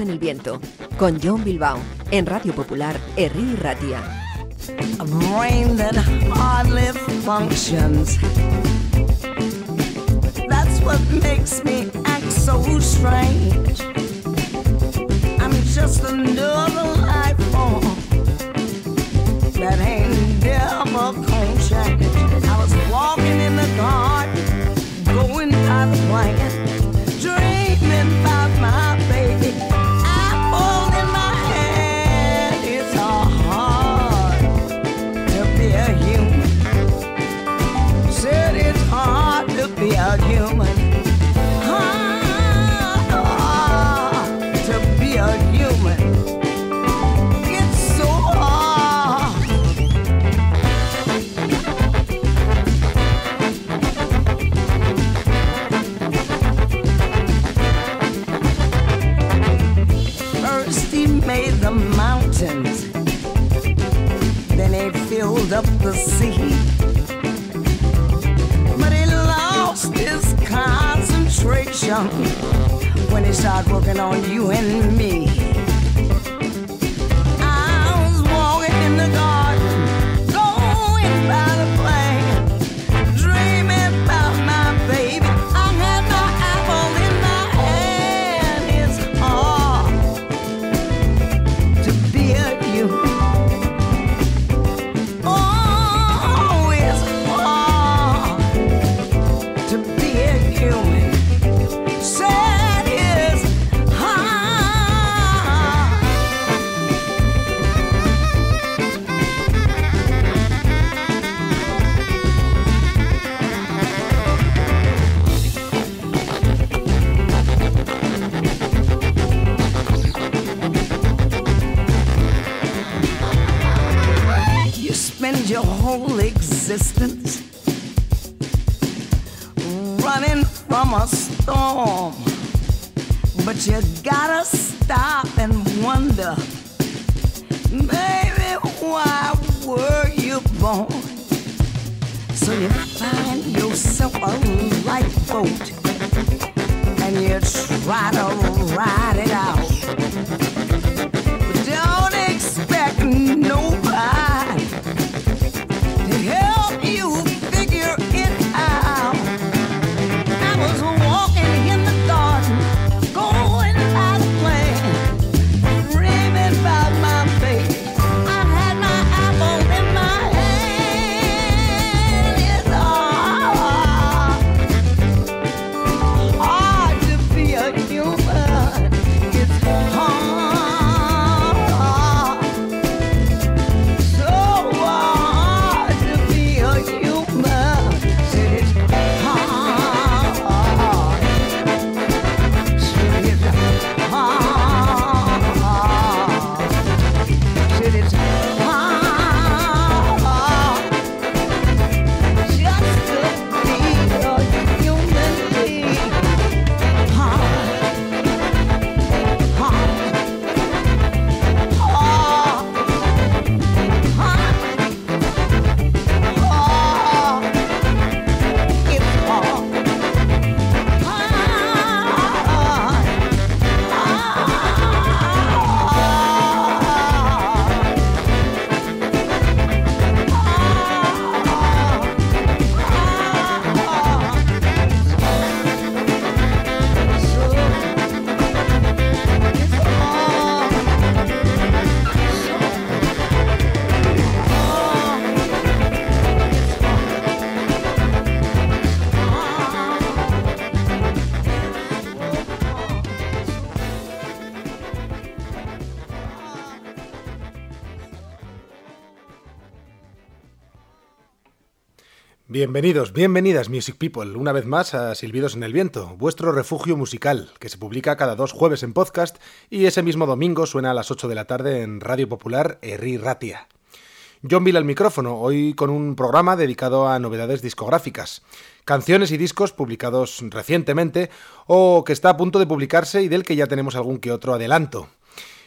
En el viento, con John Bilbao, en Radio Popular, Herri Ratia. A brain that hardly functions. That's what makes me act so strange. I'm just another life form that ain't never change. I was walking in the garden, going by the plan, started working on you and me. Bienvenidos, bienvenidas Music People, una vez más a Silbidos en el Viento, vuestro refugio musical, que se publica cada dos jueves en podcast y ese mismo domingo suena a las 8 de la tarde en Radio Popular Herri Ratia. John Bill al micrófono, hoy con un programa dedicado a novedades discográficas, canciones y discos publicados recientemente o que está a punto de publicarse y del que ya tenemos algún que otro adelanto.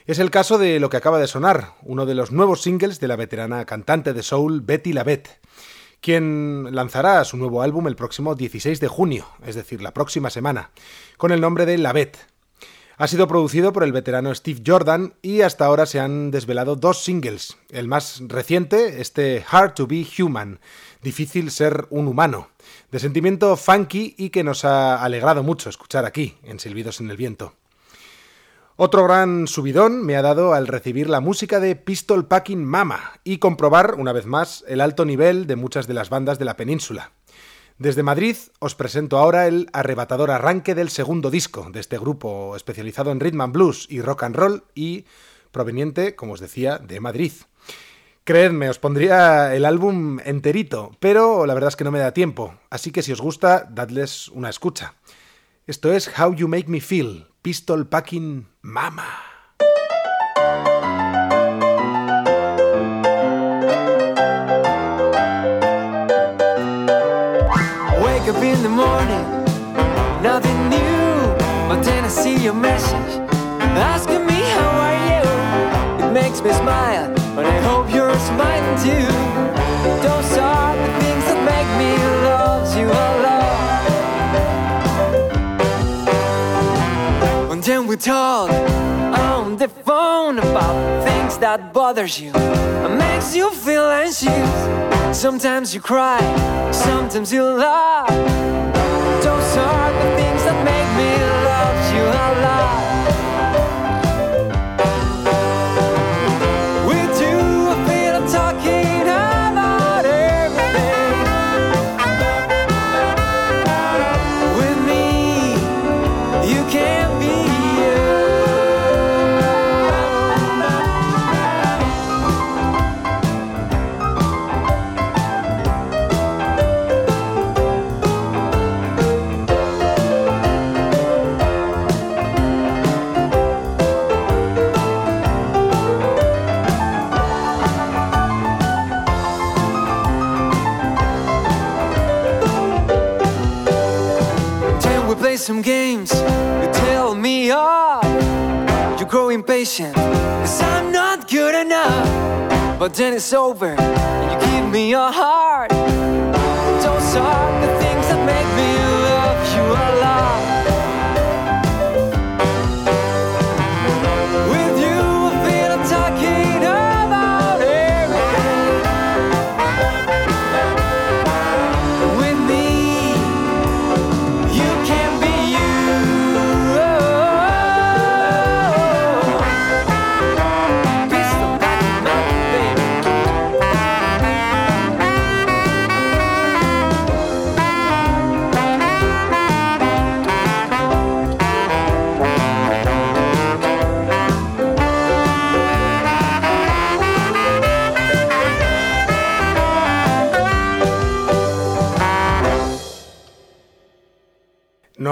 Es el caso de lo que acaba de sonar, uno de los nuevos singles de la veterana cantante de soul Betty Lavette, quien lanzará su nuevo álbum el próximo 16 de junio, es decir, la próxima semana, con el nombre de Lavette. Ha sido producido por el veterano Steve Jordan y hasta ahora se han desvelado dos singles. El más reciente, este Hard to Be Human, difícil ser un humano, de sentimiento funky y que nos ha alegrado mucho escuchar aquí, en Silbidos en el Viento. Otro gran subidón me ha dado al recibir la música de Pistol Packing Mama y comprobar, una vez más, el alto nivel de muchas de las bandas de la península. Desde Madrid os presento ahora el arrebatador arranque del segundo disco de este grupo especializado en rhythm and blues y rock and roll y proveniente, como os decía, de Madrid. Creedme, os pondría el álbum enterito, pero la verdad es que no me da tiempo, así que si os gusta, dadles una escucha. Esto es How You Make Me Feel, Pistol Packing Mama. Wake up in the morning, nothing new. But then I see your message asking me how are you. It makes me smile, but I hope you're smiling too. Those talk on the phone about things that bothers you makes you feel anxious. Sometimes you cry, sometimes you laugh. Grow cause I'm not good enough. But then it's over, and you give me your heart.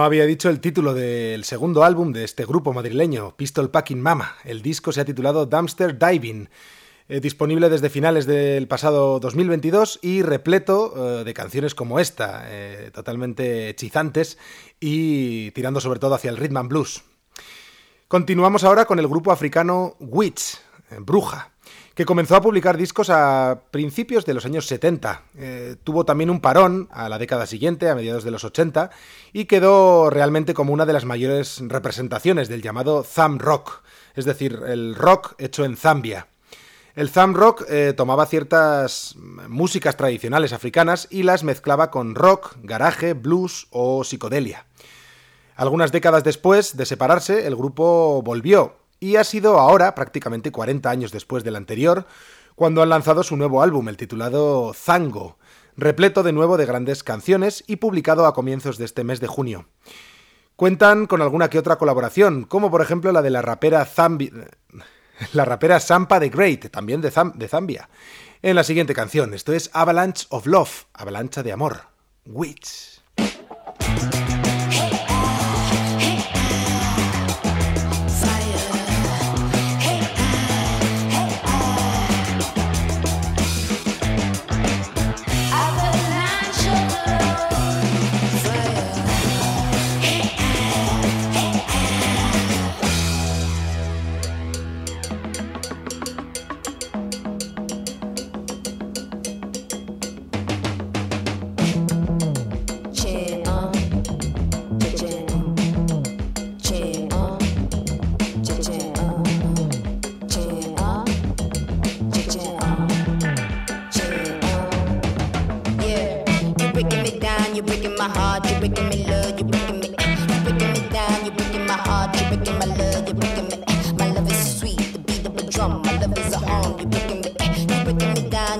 Había dicho el título del segundo álbum de este grupo madrileño, Pistol Packing Mama. El disco se ha titulado Dumpster Diving. Eh, disponible desde finales del pasado 2022 y repleto eh, de canciones como esta, eh, totalmente hechizantes y tirando sobre todo hacia el rhythm and blues. Continuamos ahora con el grupo africano Witch, Bruja que comenzó a publicar discos a principios de los años 70. Eh, tuvo también un parón a la década siguiente, a mediados de los 80, y quedó realmente como una de las mayores representaciones del llamado Thumb Rock, es decir, el rock hecho en Zambia. El thumb rock eh, tomaba ciertas músicas tradicionales africanas y las mezclaba con rock, garaje, blues o psicodelia. Algunas décadas después de separarse, el grupo volvió y ha sido ahora, prácticamente 40 años después del anterior, cuando han lanzado su nuevo álbum, el titulado Zango, repleto de nuevo de grandes canciones y publicado a comienzos de este mes de junio. Cuentan con alguna que otra colaboración, como por ejemplo la de la rapera Zambi... la rapera Sampa the Great, también de, de Zambia, en la siguiente canción. Esto es Avalanche of Love, avalancha de amor. Witch.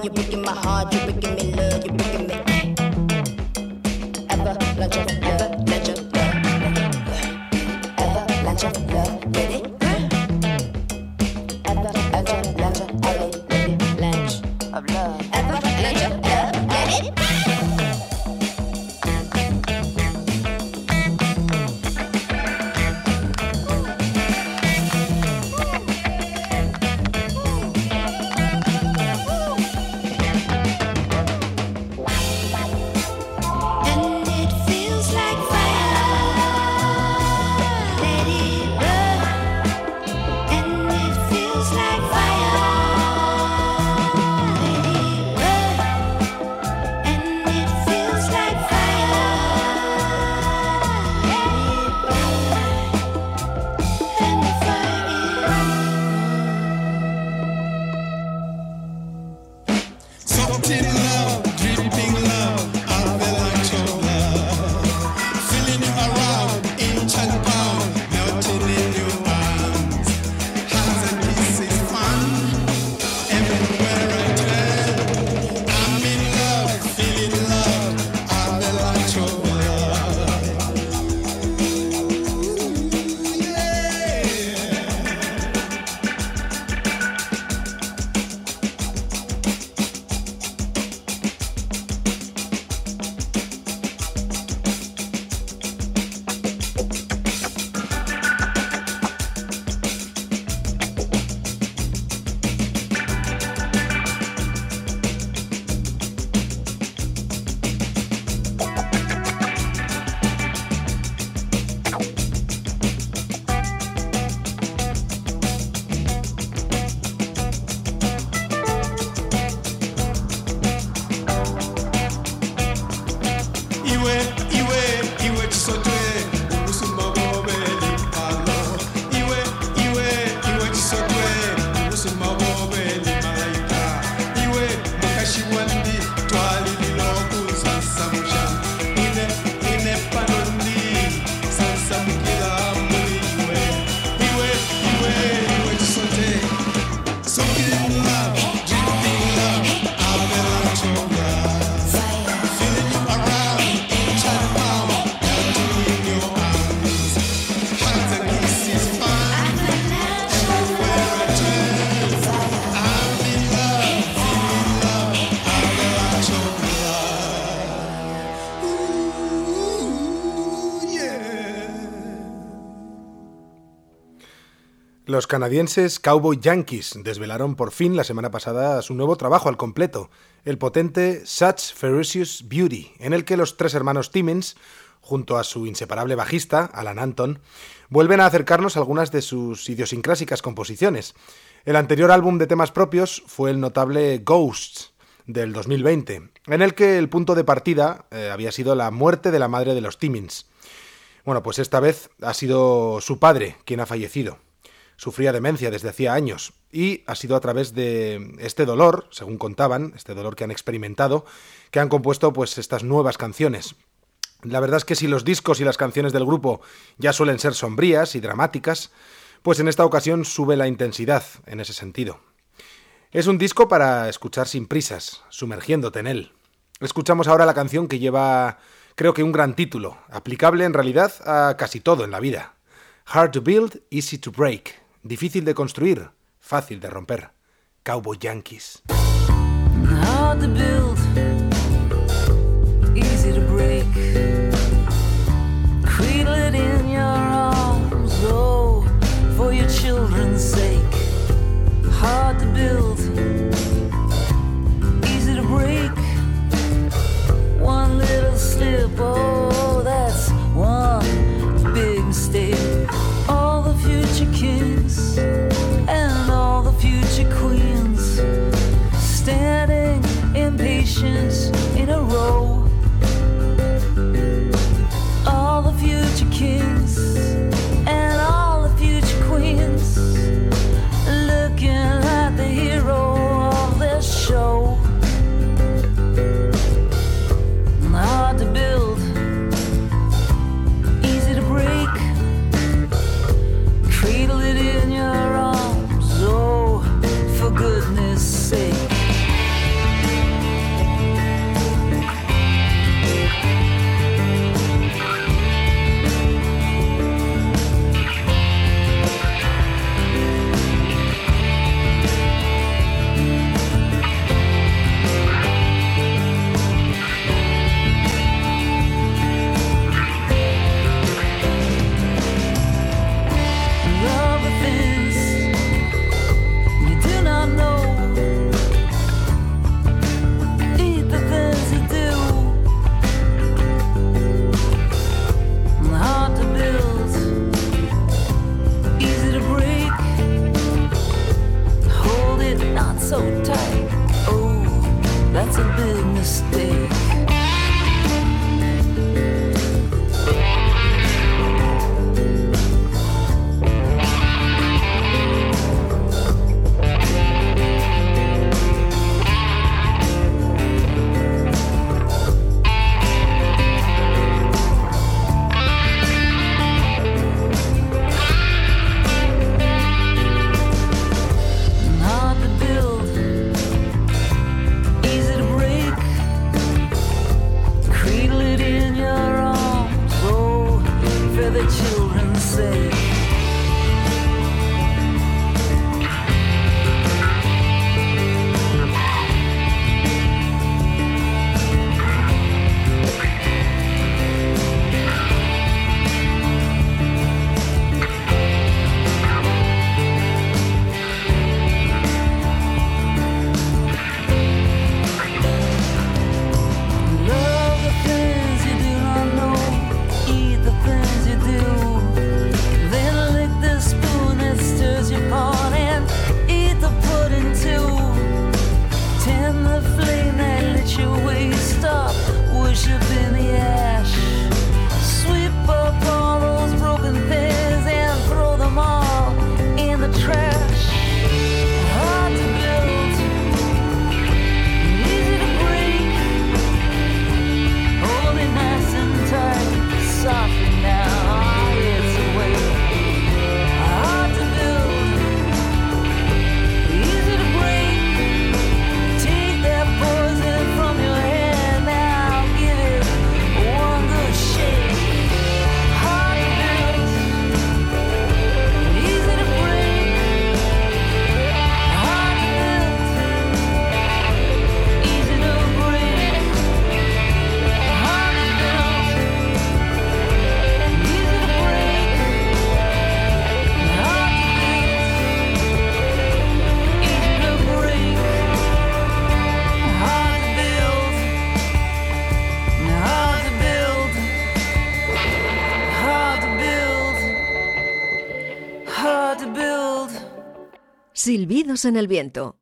You're breaking my heart, you're breaking me love, you're breaking Los canadienses Cowboy Yankees desvelaron por fin la semana pasada su nuevo trabajo al completo, el potente Such Ferocious Beauty, en el que los tres hermanos Timmins, junto a su inseparable bajista, Alan Anton, vuelven a acercarnos a algunas de sus idiosincrásicas composiciones. El anterior álbum de temas propios fue el notable Ghosts, del 2020, en el que el punto de partida eh, había sido la muerte de la madre de los Timmins. Bueno, pues esta vez ha sido su padre quien ha fallecido. Sufría demencia desde hacía años y ha sido a través de este dolor, según contaban, este dolor que han experimentado, que han compuesto pues estas nuevas canciones. La verdad es que si los discos y las canciones del grupo ya suelen ser sombrías y dramáticas, pues en esta ocasión sube la intensidad en ese sentido. Es un disco para escuchar sin prisas, sumergiéndote en él. Escuchamos ahora la canción que lleva, creo que un gran título, aplicable en realidad a casi todo en la vida. Hard to build, easy to break. Difícil de construir, fácil de romper. Cowboy Yankees. En el viento.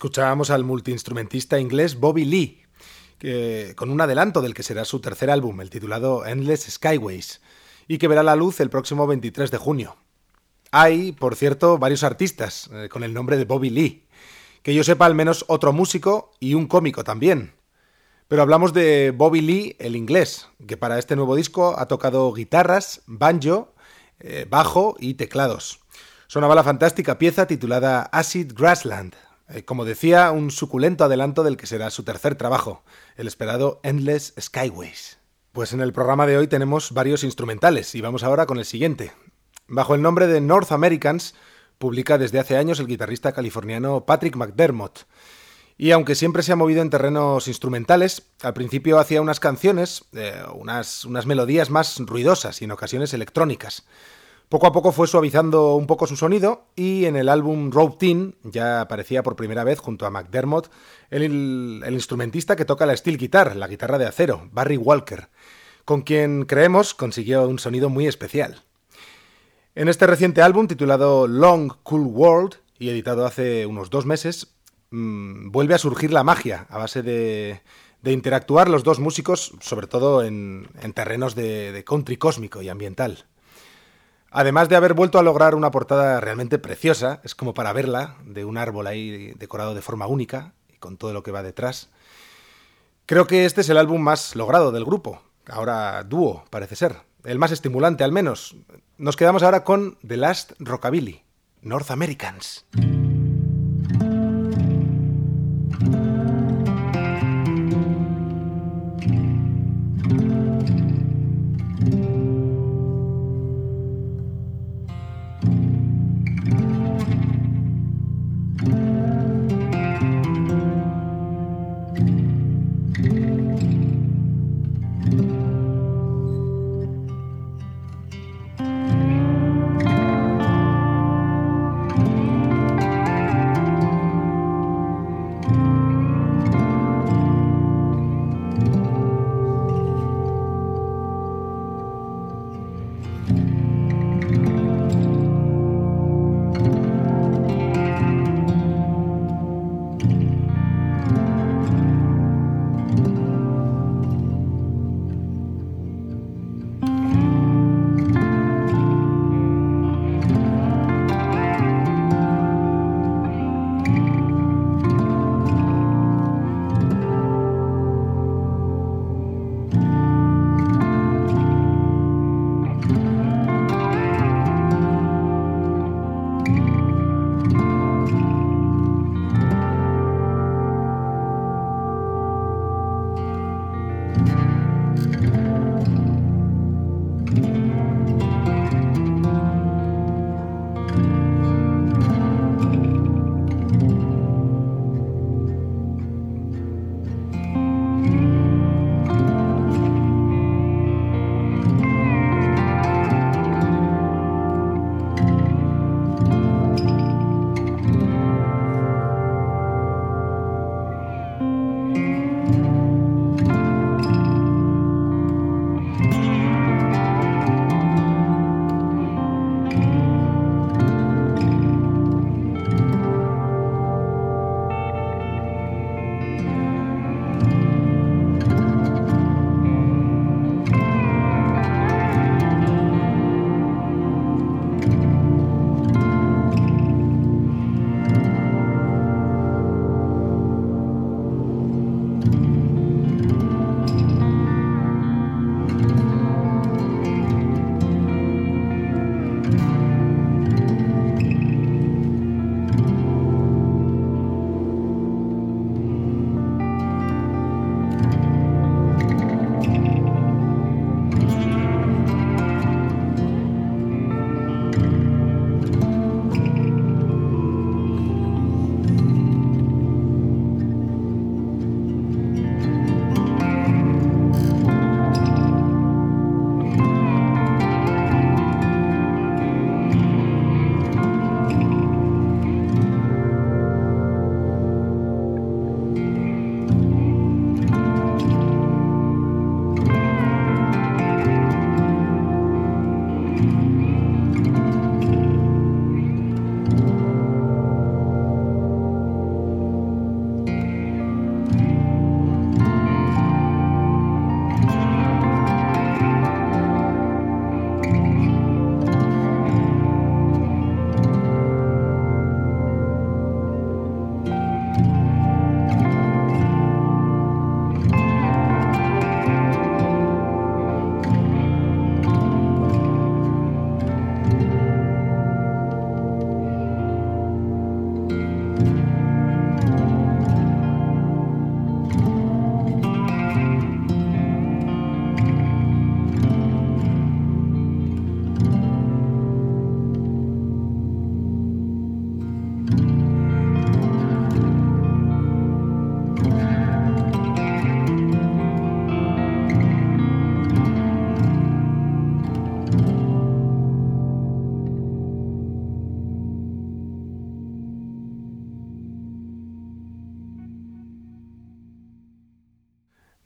Escuchábamos al multiinstrumentista inglés Bobby Lee, con un adelanto del que será su tercer álbum, el titulado Endless Skyways, y que verá la luz el próximo 23 de junio. Hay, por cierto, varios artistas eh, con el nombre de Bobby Lee, que yo sepa al menos otro músico y un cómico también. Pero hablamos de Bobby Lee, el inglés, que para este nuevo disco ha tocado guitarras, banjo, eh, bajo y teclados. Sonaba la fantástica pieza titulada Acid Grassland, como decía, un suculento adelanto del que será su tercer trabajo, el esperado Endless Skyways. Pues en el programa de hoy tenemos varios instrumentales y vamos ahora con el siguiente. Bajo el nombre de North Americans, publica desde hace años el guitarrista californiano Patrick McDermott. Y aunque siempre se ha movido en terrenos instrumentales, al principio hacía unas canciones, eh, unas, unas melodías más ruidosas y en ocasiones electrónicas. Poco a poco fue suavizando un poco su sonido y en el álbum Rope Teen ya aparecía por primera vez junto a McDermott el, instrumentista que toca la steel guitar, la guitarra de acero, Barry Walker, con quien creemos consiguió un sonido muy especial. En este reciente álbum titulado Long Cool World y editado hace unos dos meses, mmm, vuelve a surgir la magia a base de, interactuar los dos músicos, sobre todo en, en terrenos de country cósmico y ambiental. Además de haber vuelto a lograr una portada realmente preciosa, es como para verla, de un árbol ahí decorado de forma única y con todo lo que va detrás. Creo que este es el álbum más logrado del grupo, ahora dúo, parece ser, el más estimulante al menos. Nos quedamos ahora con The Last Rockabilly, North Americans.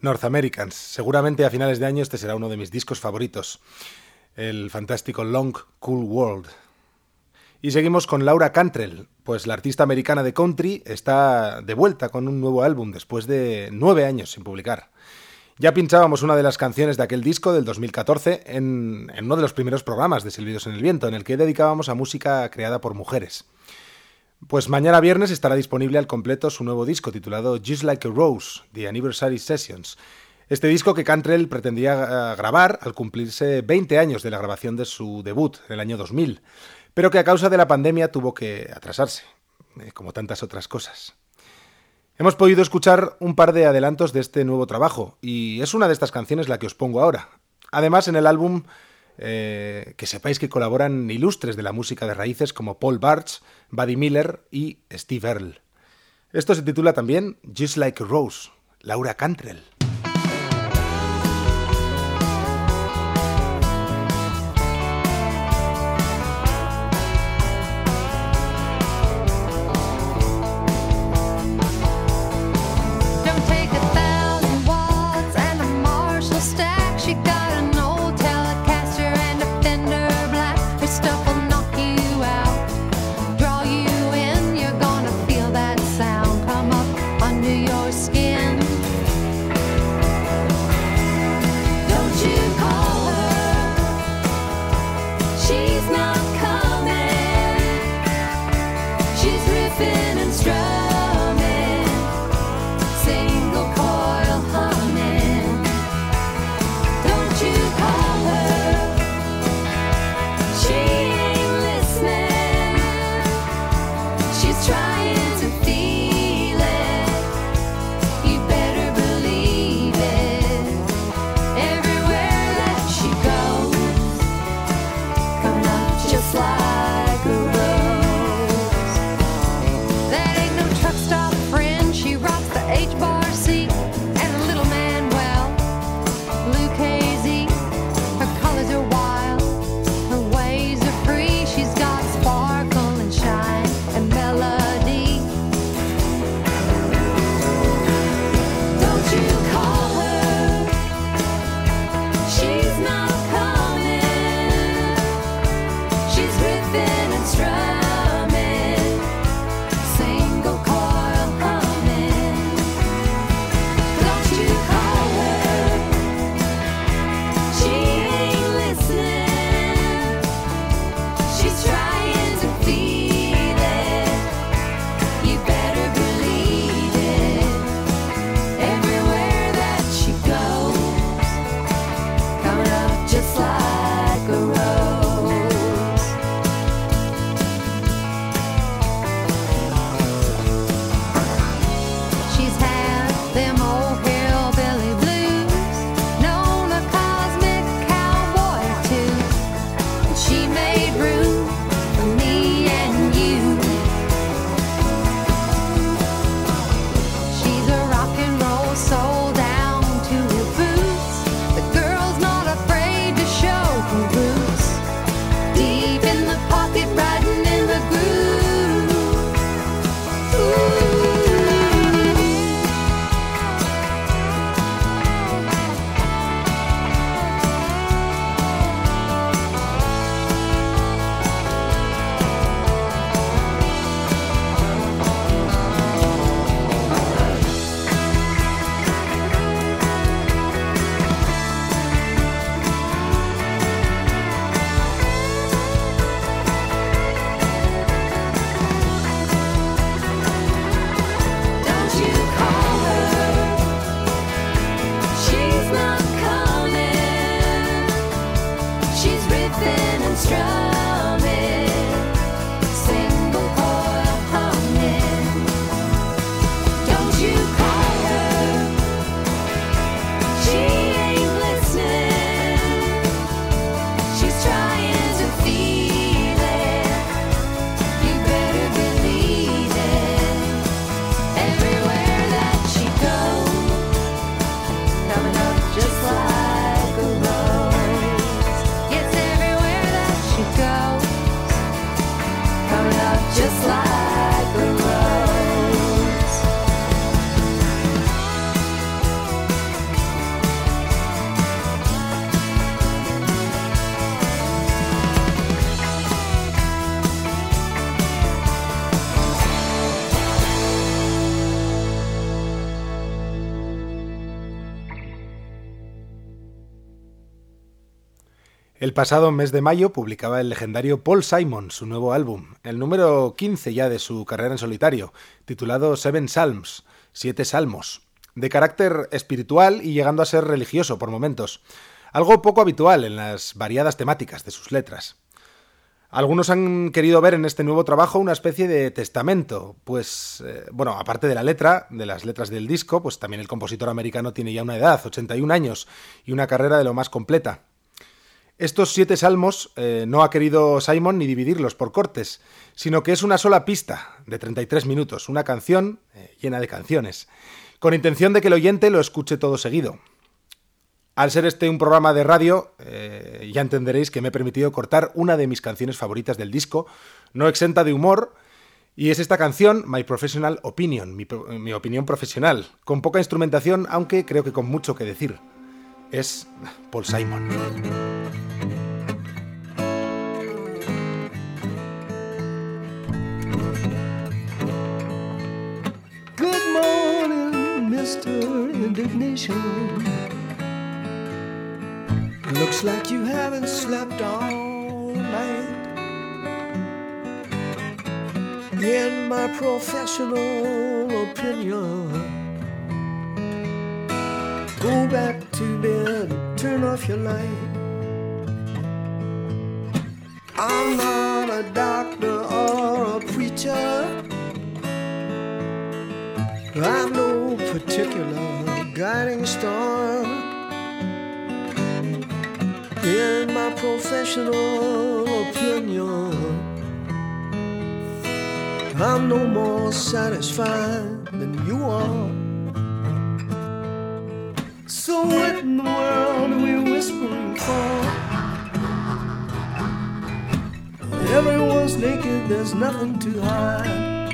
North Americans. Seguramente a finales de año este será uno de mis discos favoritos, el fantástico Long Cool World. Y seguimos con Laura Cantrell, pues la artista americana de country está de vuelta con un nuevo álbum después de nueve años sin publicar. Ya pinchábamos una de las canciones de aquel disco del 2014 en, en uno de los primeros programas de Silbidos en el Viento, en el que dedicábamos a música creada por mujeres. Pues mañana viernes estará disponible al completo su nuevo disco titulado Just Like a Rose, The Anniversary Sessions. Este disco que Cantrell pretendía eh, grabar al cumplirse 20 años de la grabación de su debut en el año 2000, pero que a causa de la pandemia tuvo que atrasarse, eh, como tantas otras cosas. Hemos podido escuchar un par de adelantos de este nuevo trabajo, y es una de estas canciones la que os pongo ahora. Además, en el álbum, eh, que sepáis que colaboran ilustres de la música de raíces como Paul Bartz, Buddy Miller y Steve Earle. Esto se titula también Just Like Rose, Laura Cantrell. El pasado mes de mayo publicaba el legendario Paul Simon su nuevo álbum, el número 15 ya de su carrera en solitario, titulado Seven Psalms, Siete Salmos, de carácter espiritual y llegando a ser religioso por momentos, algo poco habitual en las variadas temáticas de sus letras. Algunos han querido ver en este nuevo trabajo una especie de testamento, pues, eh, bueno, aparte de la letra, de las letras del disco, pues también el compositor americano tiene ya una edad, 81 años, y una carrera de lo más completa. Estos siete salmos eh, no ha querido Simon ni dividirlos por cortes, sino que es una sola pista de 33 minutos, una canción eh, llena de canciones, con intención de que el oyente lo escuche todo seguido. Al ser este un programa de radio, eh, ya entenderéis que me he permitido cortar una de mis canciones favoritas del disco, no exenta de humor, y es esta canción, My Professional Opinion, mi, opinión profesional, con poca instrumentación, aunque creo que con mucho que decir. Es Paul Simon. Good morning, Mr. Indignation. Looks like you haven't slept all night. In my professional opinion, go back to bed, turn off your light. I'm not a doctor or a preacher. I've no particular guiding star in my professional opinion. I'm no more satisfied So what in the world are we whispering for? Everyone's naked, there's nothing to hide.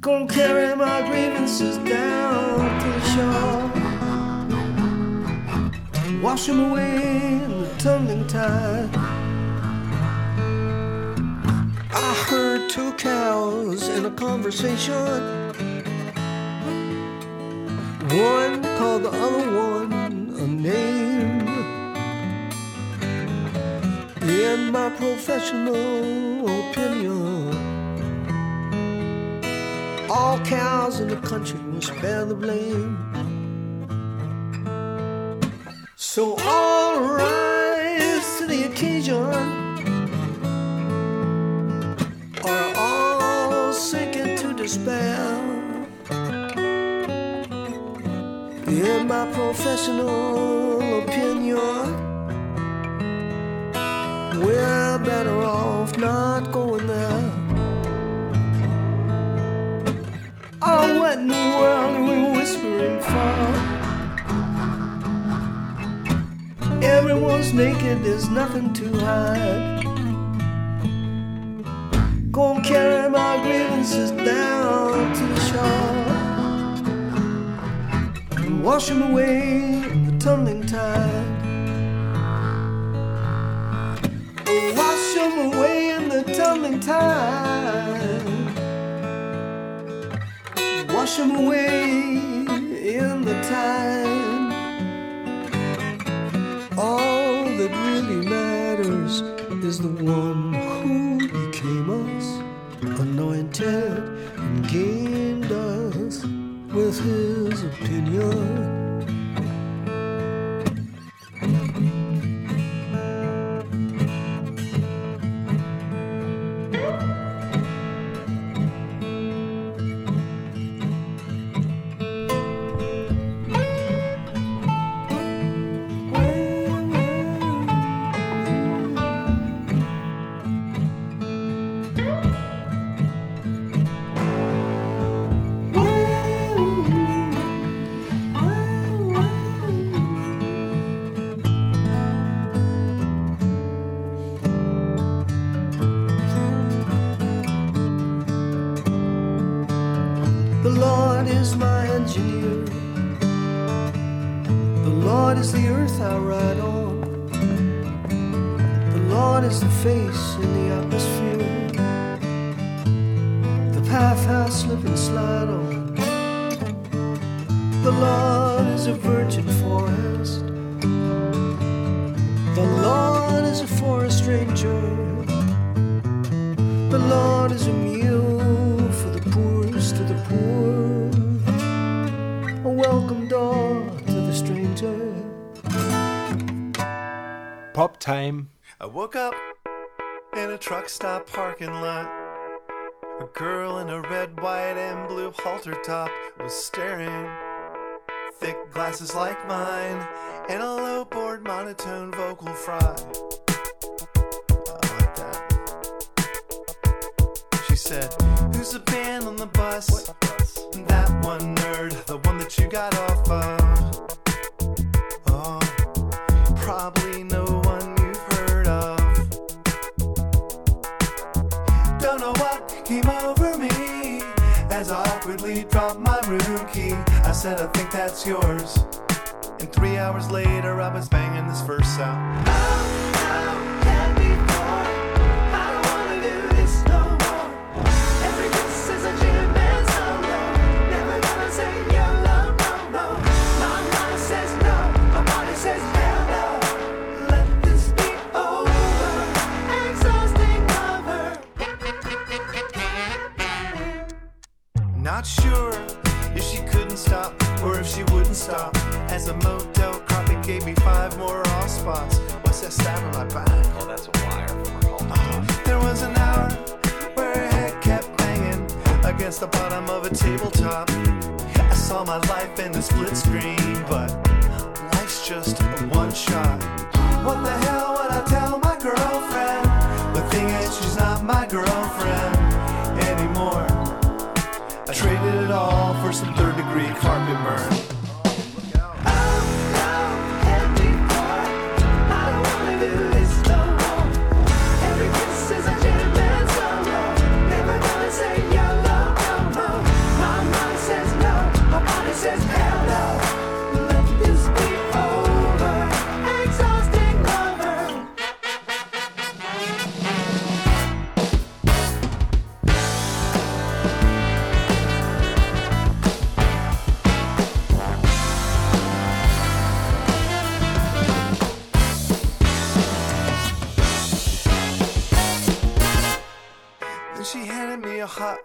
Gonna carry my grievances down to the shore. Wash them away in the tumbling tide. I heard two cows in a conversation. One called the other one a name. In my professional opinion, all cows in the country must bear the blame. So all rise In my professional opinion, we're better off not going there. Oh, what in the world are we whispering for? Everyone's naked, there's nothing to hide. Gonna carry my grievances down wash them away in the tumbling tide. Oh, Wash them away in the tumbling tide. Wash them away in the tide. All that really matters is the one who became us, anointed and gained us with his opinion. Lord is my engineer. The Lord is the earth I ride on. The Lord is the face in the atmosphere. The path I slip and slide on. The Lord is a virgin forest. The Lord is a forest ranger. The Lord is a mule Time. I woke up in a truck stop parking lot. A girl in a red, white, and blue halter top was staring. Thick glasses like mine, and a low board monotone vocal fry. I like that. She said, Who's the band on the bus? That one nerd, the one that you got off of. Came over me as I awkwardly dropped my room key. I said, I think that's yours. And three hours later, I was banging this verse out. Not sure if she couldn't stop or if she wouldn't stop. As a motel carpet gave me five more off spots. What's that stab on my back? Oh, that's a wire from her home. There was an hour where her head kept banging against the bottom of a tabletop. I saw my life in the split screen, but life's just a one shot. What the hell would I tell my girlfriend? The thing is, she's not my girlfriend traded it all for some third degree carpet burn.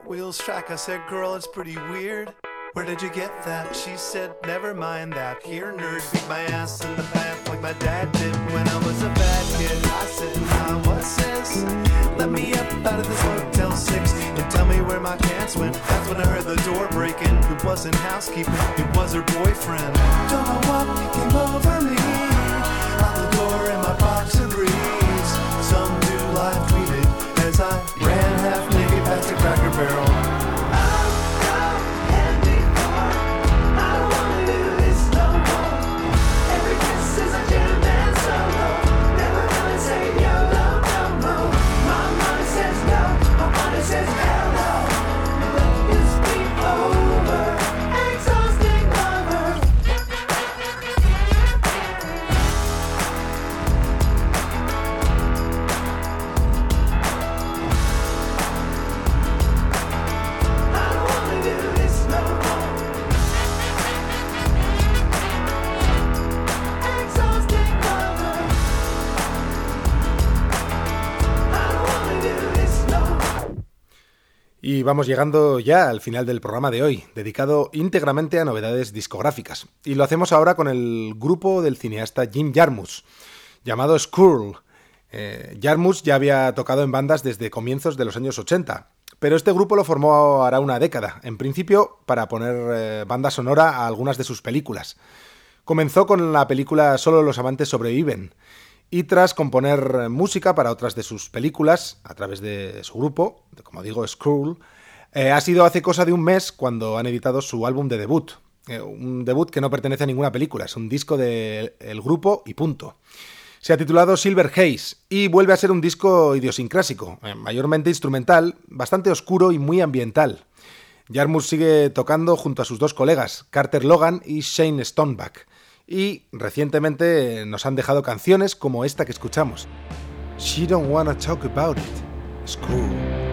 Me a Hot Wheels track. I said, Girl, it's pretty weird. Where did you get that? She said, Never mind that. Here, nerd, beat my ass in the bath like my dad did when I was a bad kid. I said, Nah, what's this? Let me up out of this Motel 6 and tell me where my pants went. That's when I heard the door breaking. It wasn't housekeeping, it was her boyfriend. Don't know what came over me. Out the door in my boxer briefs. Some new live tweeted as I ran vamos llegando ya al final del programa de hoy, dedicado íntegramente a novedades discográficas. Y lo hacemos ahora con el grupo del cineasta Jim Jarmusch, llamado Skrull. Eh, Jarmusch ya había tocado en bandas desde comienzos de los años 80, pero este grupo lo formó hará una década, en principio para poner eh, banda sonora a algunas de sus películas. Comenzó con la película Solo los amantes sobreviven, y tras componer eh, música para otras de sus películas a través de su grupo, como digo, Skrull, eh, ha sido hace cosa de un mes cuando han editado su álbum de debut. Eh, un debut que no pertenece a ninguna película, es un disco del grupo y punto. Se ha titulado Silver Haze y vuelve a ser un disco idiosincrásico, eh, mayormente instrumental, bastante oscuro y muy ambiental. Jarmusch sigue tocando junto a sus dos colegas, Carter Logan y Shane Stoneback, y recientemente nos han dejado canciones como esta que escuchamos. She don't wanna talk about it. School.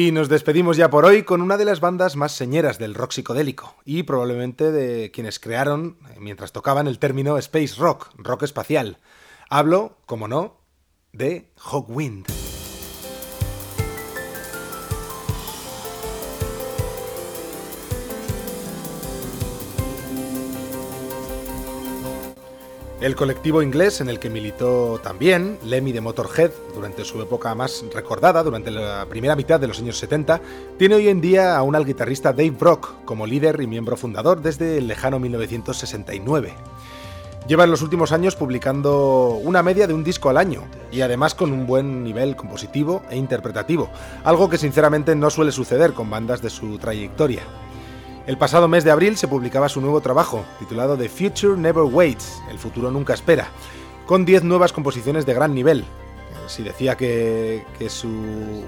Y nos despedimos ya por hoy con una de las bandas más señeras del rock psicodélico y probablemente de quienes crearon, eh, mientras tocaban, el término space rock, rock espacial. Hablo, como no, de Hawkwind. El colectivo inglés en el que militó también Lemmy de Motorhead durante su época más recordada, durante la primera mitad de los años 70, tiene hoy en día aún al guitarrista Dave Brock como líder y miembro fundador desde el lejano 1969. Lleva en los últimos años publicando una media de un disco al año y además con un buen nivel compositivo e interpretativo, algo que sinceramente no suele suceder con bandas de su trayectoria. El pasado mes de abril se publicaba su nuevo trabajo, titulado The Future Never Waits, El futuro nunca espera, con 10 nuevas composiciones de gran nivel. Si decía que, que, su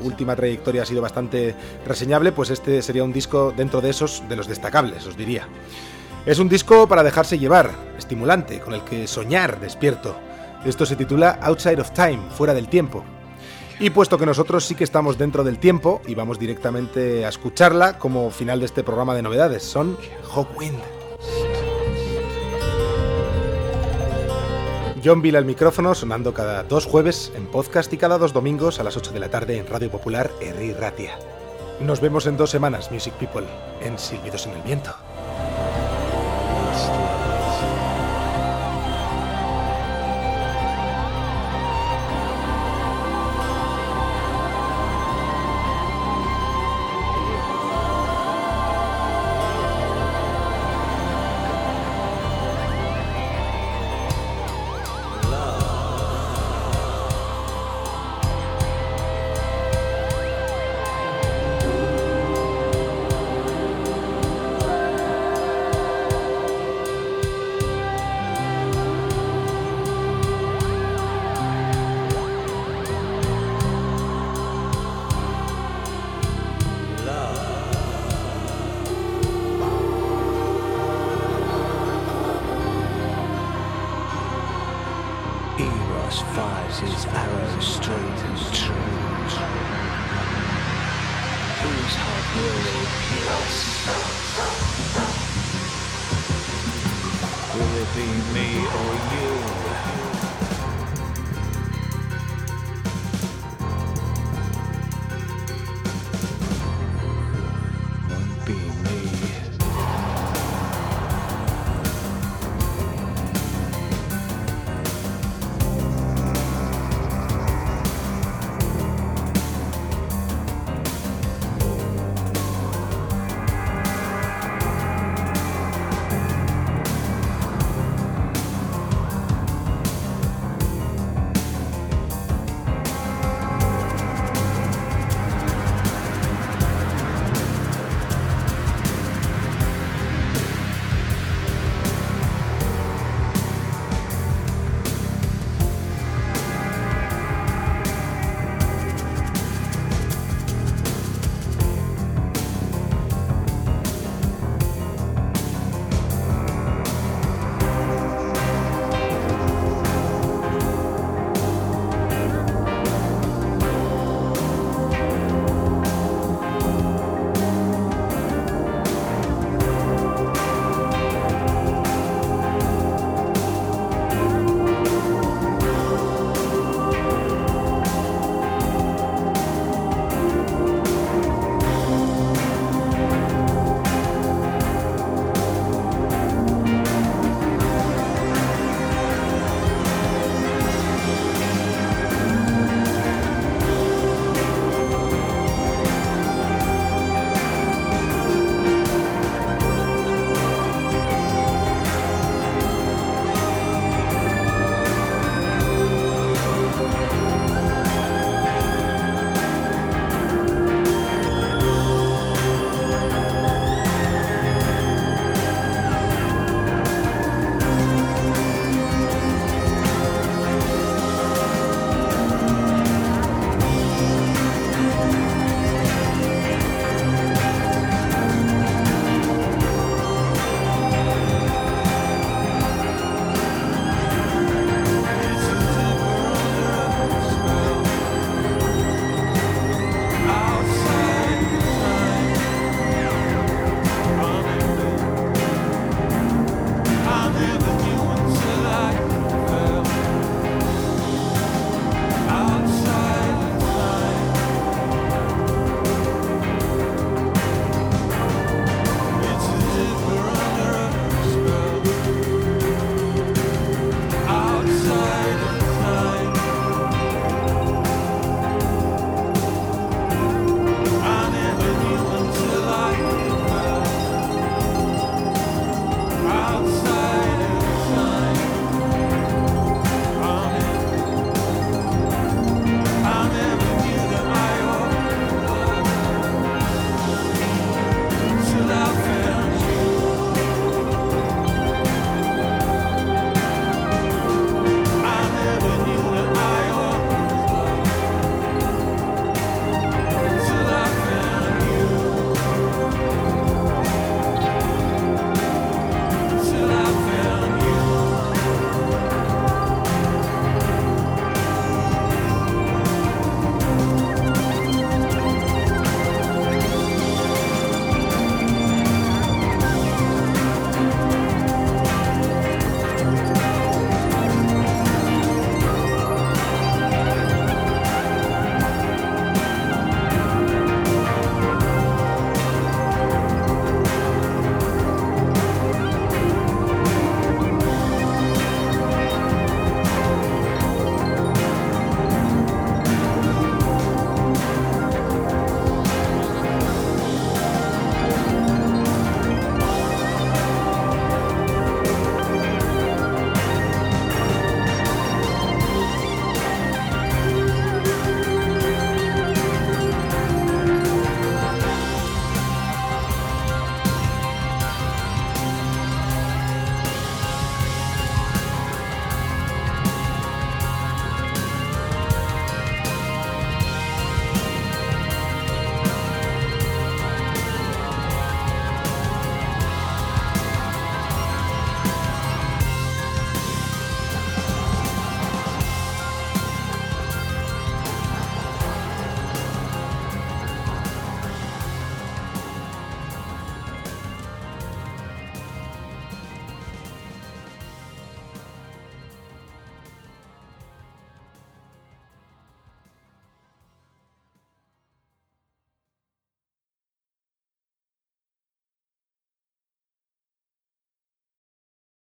última trayectoria ha sido bastante reseñable, pues este sería un disco dentro de esos de los destacables, os diría. Es un disco para dejarse llevar, estimulante, con el que soñar despierto. Esto se titula Outside of Time, fuera del tiempo, y puesto que nosotros sí que estamos dentro del tiempo y vamos directamente a escucharla como final de este programa de novedades, son Hawkwind. John Bill al micrófono, sonando cada dos jueves en podcast y cada dos domingos a las 8 de la tarde en Radio Popular Erri Ratia. Nos vemos en dos semanas, Music People, en Silbidos en el Viento. Be me or you?